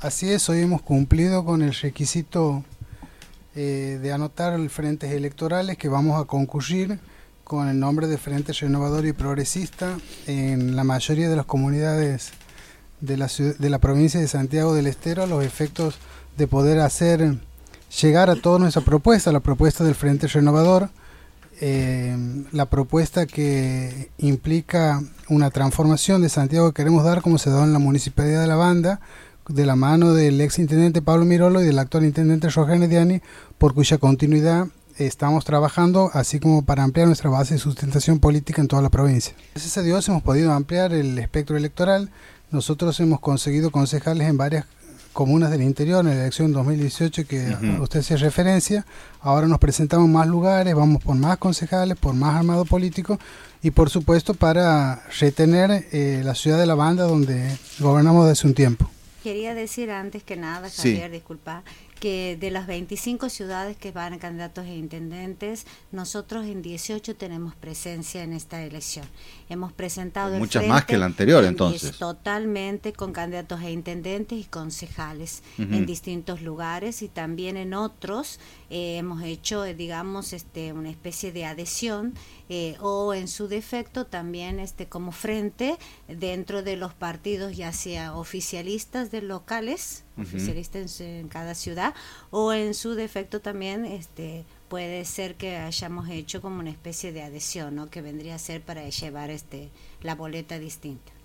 Así es, hoy hemos cumplido con el requisito eh, de anotar frentes electorales que vamos a concurrir con el nombre de Frente Renovador y Progresista en la mayoría de las comunidades de la, de la provincia de Santiago del Estero. A los efectos de poder hacer llegar a toda nuestra propuesta, la propuesta del Frente Renovador, eh, la propuesta que implica una transformación de Santiago que queremos dar como se da en la Municipalidad de La Banda, de la mano del ex intendente Pablo Mirolo y del actual intendente Roger Diani, por cuya continuidad estamos trabajando, así como para ampliar nuestra base de sustentación política en toda la provincia. Gracias a Dios hemos podido ampliar el espectro electoral. Nosotros hemos conseguido concejales en varias comunas del interior en la elección 2018 que usted hace referencia. Ahora nos presentamos más lugares, vamos por más concejales, por más armado político y por supuesto para retener eh, la ciudad de La Banda donde gobernamos desde un tiempo. Quería decir antes que nada, Javier, disculpa, que de las 25 ciudades que van a candidatos e intendentes, nosotros en 18 tenemos presencia en esta elección. Hemos presentado... Muchas más que la anterior, entonces. Totalmente con candidatos e intendentes y concejales en distintos lugares y también en otros eh, hemos hecho, eh, digamos, este, una especie de adhesión eh, o en su defecto también este, como frente dentro de los partidos, ya sea oficialistas de locales, oficialistas en cada ciudad, o en su defecto también este, puede ser que hayamos hecho como una especie de adhesión, ¿no? que vendría a ser para llevar este, la boleta distinta.